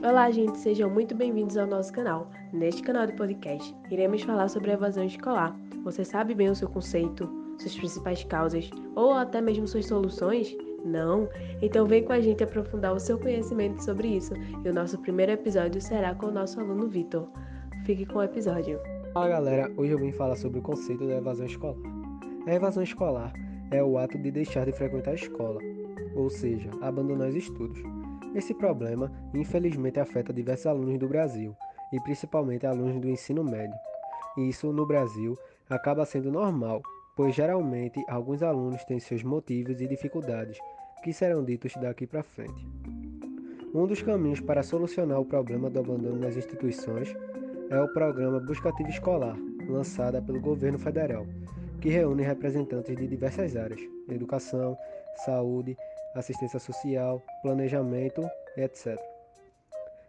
Olá, gente, sejam muito bem-vindos ao nosso canal. Neste canal de podcast, iremos falar sobre a evasão escolar. Você sabe bem o seu conceito, suas principais causas ou até mesmo suas soluções? Não? Então vem com a gente aprofundar o seu conhecimento sobre isso. E o nosso primeiro episódio será com o nosso aluno Vitor. Fique com o episódio. Fala galera, hoje eu vim falar sobre o conceito da evasão escolar. A evasão escolar é o ato de deixar de frequentar a escola, ou seja, abandonar os estudos. Esse problema, infelizmente, afeta diversos alunos do Brasil, e principalmente alunos do ensino médio. Isso, no Brasil, acaba sendo normal, pois geralmente alguns alunos têm seus motivos e dificuldades, que serão ditos daqui para frente. Um dos caminhos para solucionar o problema do abandono nas instituições é o programa Buscativa Escolar, lançado pelo governo federal, que reúne representantes de diversas áreas: educação, saúde, assistência social, planejamento, etc.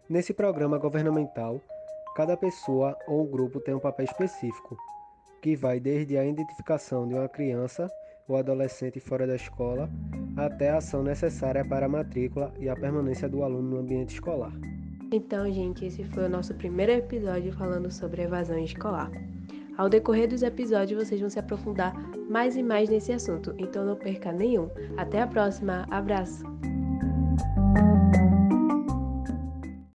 Nesse programa governamental, cada pessoa ou grupo tem um papel específico, que vai desde a identificação de uma criança ou adolescente fora da escola até a ação necessária para a matrícula e a permanência do aluno no ambiente escolar. Então, gente, esse foi o nosso primeiro episódio falando sobre evasão escolar. Ao decorrer dos episódios, vocês vão se aprofundar mais e mais nesse assunto, então não perca nenhum. Até a próxima, abraço!